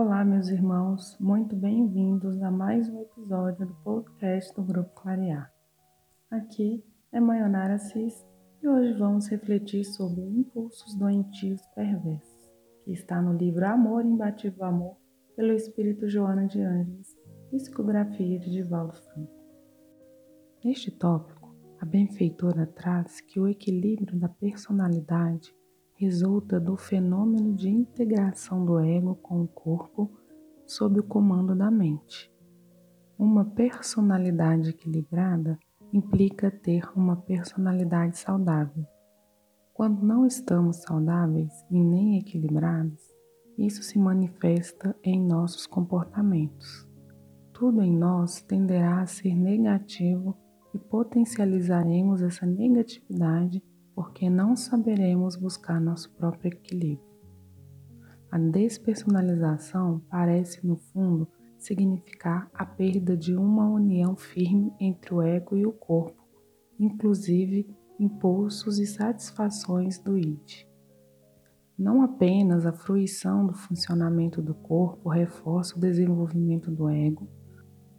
Olá, meus irmãos, muito bem-vindos a mais um episódio do podcast do Grupo Clarear. Aqui é Mayonara Assis e hoje vamos refletir sobre impulsos doentios perversos, que está no livro Amor Imbatível Amor, pelo Espírito Joana de Ângeles, psicografia de Divaldo Franco. Neste tópico, a benfeitora traz que o equilíbrio da personalidade resulta do fenômeno de integração do ego com o corpo sob o comando da mente. Uma personalidade equilibrada implica ter uma personalidade saudável. Quando não estamos saudáveis e nem equilibrados, isso se manifesta em nossos comportamentos. Tudo em nós tenderá a ser negativo e potencializaremos essa negatividade porque não saberemos buscar nosso próprio equilíbrio. A despersonalização parece, no fundo, significar a perda de uma união firme entre o ego e o corpo, inclusive impulsos e satisfações do id. Não apenas a fruição do funcionamento do corpo reforça o desenvolvimento do ego,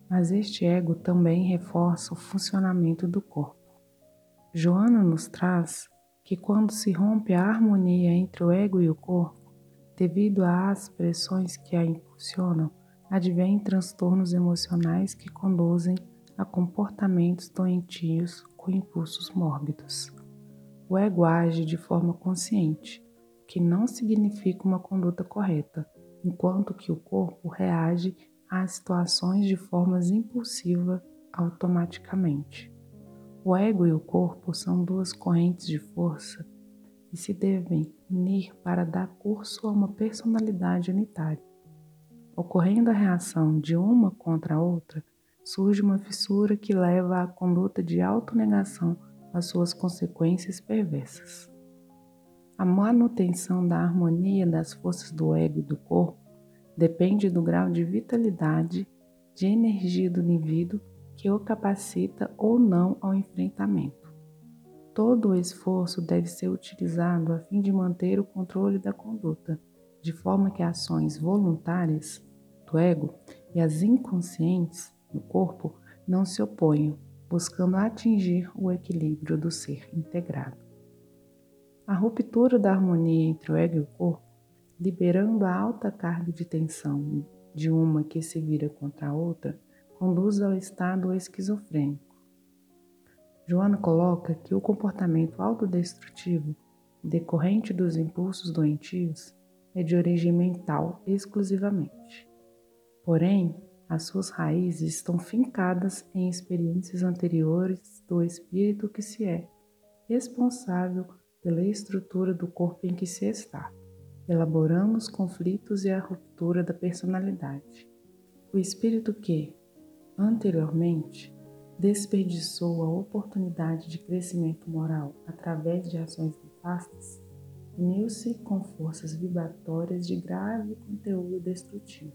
mas este ego também reforça o funcionamento do corpo. Joana nos traz que quando se rompe a harmonia entre o ego e o corpo, devido às pressões que a impulsionam, advêm transtornos emocionais que conduzem a comportamentos doentios com impulsos mórbidos. O ego age de forma consciente, o que não significa uma conduta correta, enquanto que o corpo reage às situações de formas impulsiva automaticamente. O ego e o corpo são duas correntes de força e se devem unir para dar curso a uma personalidade unitária. Ocorrendo a reação de uma contra a outra, surge uma fissura que leva à conduta de autonegação às suas consequências perversas. A manutenção da harmonia das forças do ego e do corpo depende do grau de vitalidade, de energia do indivíduo que o capacita ou não ao enfrentamento. Todo o esforço deve ser utilizado a fim de manter o controle da conduta, de forma que ações voluntárias do ego e as inconscientes do corpo não se oponham, buscando atingir o equilíbrio do ser integrado. A ruptura da harmonia entre o ego e o corpo, liberando a alta carga de tensão de uma que se vira contra a outra, conduz ao estado esquizofrênico. Joana coloca que o comportamento autodestrutivo decorrente dos impulsos doentios é de origem mental exclusivamente. Porém, as suas raízes estão fincadas em experiências anteriores do espírito que se é responsável pela estrutura do corpo em que se está, elaborando os conflitos e a ruptura da personalidade. O espírito que, anteriormente, desperdiçou a oportunidade de crescimento moral através de ações nefastas, uniu-se com forças vibratórias de grave conteúdo destrutivo.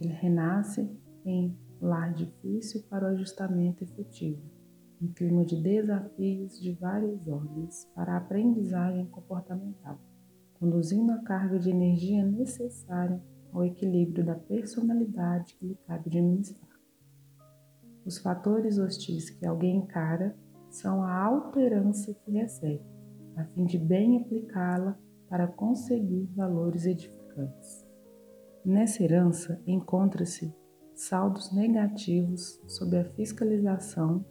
Ele renasce em lar difícil para o ajustamento efetivo, em clima de desafios de várias ordens para a aprendizagem comportamental, conduzindo a carga de energia necessária ao equilíbrio da personalidade que lhe cabe administrar. Os fatores hostis que alguém encara são a alterança que recebe, a fim de bem aplicá-la para conseguir valores edificantes. Nessa herança encontra-se saldos negativos sob a fiscalização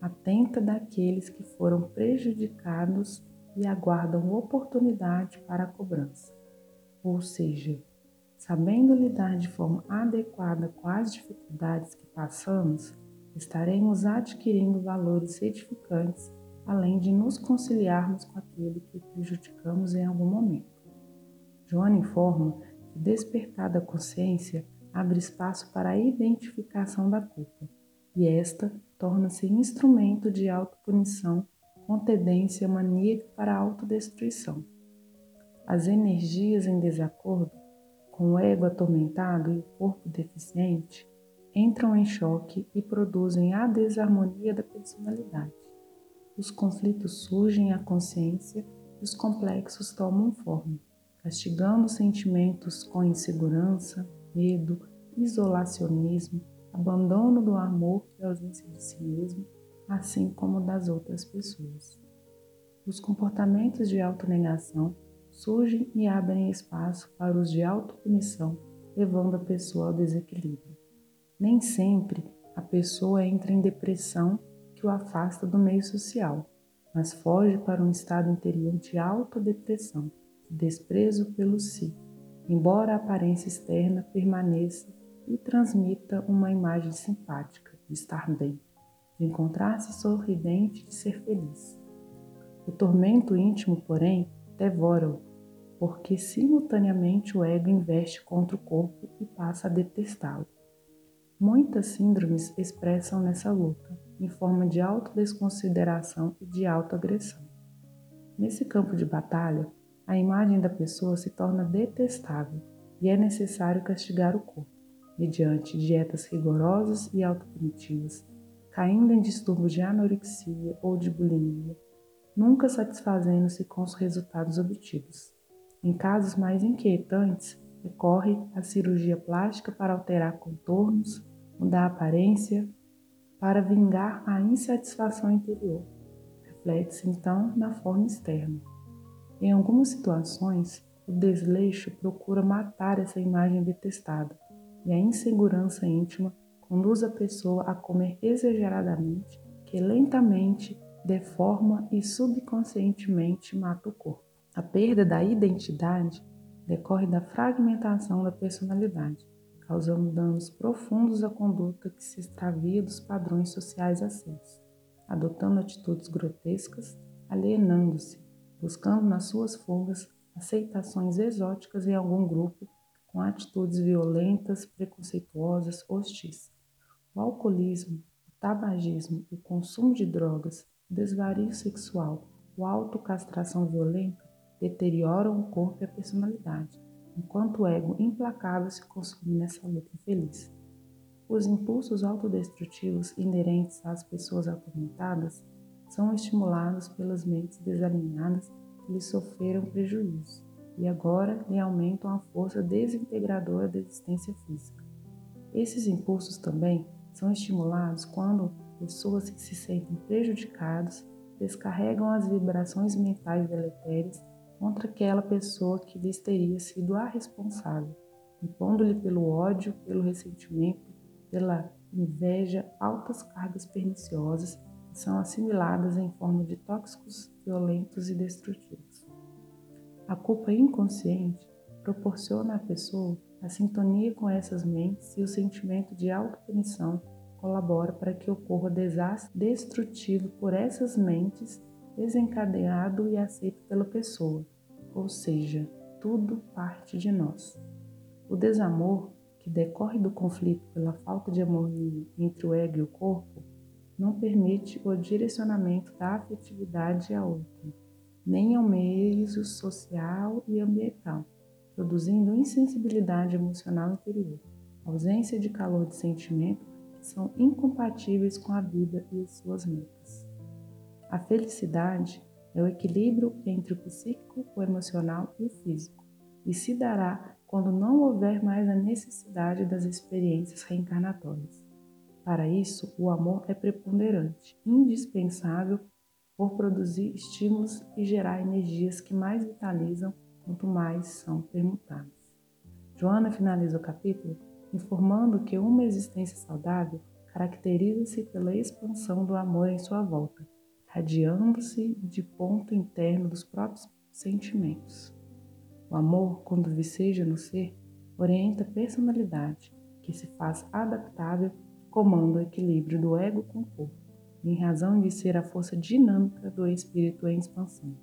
atenta daqueles que foram prejudicados e aguardam oportunidade para a cobrança. Ou seja, sabendo lidar de forma adequada com as dificuldades que passamos, estaremos adquirindo valores edificantes, além de nos conciliarmos com aquele que prejudicamos em algum momento. Joana informa que despertar da consciência abre espaço para a identificação da culpa, e esta torna-se instrumento de autopunição com tendência maníaca para a autodestruição. As energias em desacordo, com o ego atormentado e o corpo deficiente, entram em choque e produzem a desarmonia da personalidade. Os conflitos surgem à consciência e os complexos tomam forma, castigando sentimentos com insegurança, medo, isolacionismo, abandono do amor e ausência de si mesmo, assim como das outras pessoas. Os comportamentos de autonegação surgem e abrem espaço para os de autopunição, levando a pessoa ao desequilíbrio. Nem sempre a pessoa entra em depressão que o afasta do meio social, mas foge para um estado interior de autodepressão, de desprezo pelo si, embora a aparência externa permaneça e transmita uma imagem simpática de estar bem, de encontrar-se sorridente, de ser feliz. O tormento íntimo, porém, devora-o, porque simultaneamente o ego investe contra o corpo e passa a detestá-lo. Muitas síndromes expressam nessa luta, em forma de autodesconsideração e de autoagressão. Nesse campo de batalha, a imagem da pessoa se torna detestável e é necessário castigar o corpo, mediante dietas rigorosas e autopunitivas, caindo em distúrbios de anorexia ou de bulimia, nunca satisfazendo-se com os resultados obtidos. Em casos mais inquietantes, recorre à cirurgia plástica para alterar contornos, mudar a aparência, para vingar a insatisfação interior. Reflete-se então na forma externa. Em algumas situações, o desleixo procura matar essa imagem detestada, e a insegurança íntima conduz a pessoa a comer exageradamente, que lentamente deforma e subconscientemente mata o corpo. A perda da identidade decorre da fragmentação da personalidade, causando danos profundos à conduta que se extravia dos padrões sociais aceitos, adotando atitudes grotescas, alienando-se, buscando nas suas fugas aceitações exóticas em algum grupo com atitudes violentas, preconceituosas, hostis. O alcoolismo, o tabagismo, o consumo de drogas, o desvario sexual, a autocastração violenta deterioram o corpo e a personalidade, enquanto o ego implacável se consome nessa luta infeliz. Os impulsos autodestrutivos inerentes às pessoas atormentadas são estimulados pelas mentes desalinhadas que lhes sofreram prejuízo e agora lhe aumentam a força desintegradora da existência física. Esses impulsos também são estimulados quando pessoas que se sentem prejudicadas descarregam as vibrações mentais deletérias contra aquela pessoa que lhes teria sido a responsável, impondo-lhe pelo ódio, pelo ressentimento, pela inveja altas cargas perniciosas que são assimiladas em forma de tóxicos violentos e destrutivos. A culpa inconsciente proporciona à pessoa a sintonia com essas mentes e o sentimento de autopunição colabora para que ocorra desastre destrutivo por essas mentes, desencadeado e aceito pela pessoa, ou seja, tudo parte de nós. O desamor, que decorre do conflito pela falta de harmonia entre o ego e o corpo, não permite o direcionamento da afetividade a outra nem ao meio social e ambiental, produzindo insensibilidade emocional interior, ausência de calor de sentimento que são incompatíveis com a vida e as suas metas. A felicidade é o equilíbrio entre o psíquico, o emocional e o físico, e se dará quando não houver mais a necessidade das experiências reencarnatórias. Para isso, o amor é preponderante, indispensável por produzir estímulos e gerar energias que mais vitalizam quanto mais são permutadas. Joana finaliza o capítulo informando que uma existência saudável caracteriza-se pela expansão do amor em sua volta, radiando-se de ponto interno dos próprios sentimentos. O amor, quando viceja no ser, orienta a personalidade, que se faz adaptável comanda o equilíbrio do ego com o corpo em razão de ser a força dinâmica do espírito em expansão.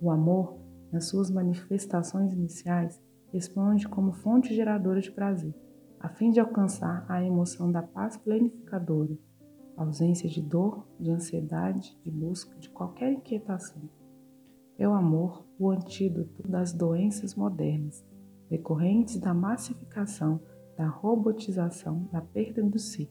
O amor, nas suas manifestações iniciais, responde como fonte geradora de prazer, a fim de alcançar a emoção da paz planificadora, ausência de dor, de ansiedade, de busca, de qualquer inquietação. É o amor o antídoto das doenças modernas, decorrentes da massificação, da robotização, da perda do si,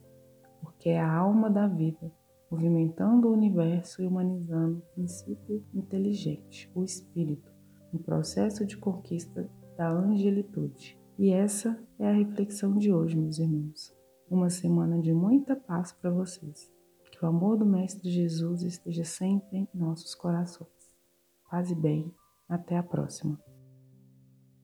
porque é a alma da vida movimentando o universo e humanizando o princípio inteligente, o espírito, no processo de conquista da angelitude. E essa é a reflexão de hoje, meus irmãos. Uma semana de muita paz para vocês. Que o amor do Mestre Jesus esteja sempre em nossos corações. Paz e bem. Até a próxima.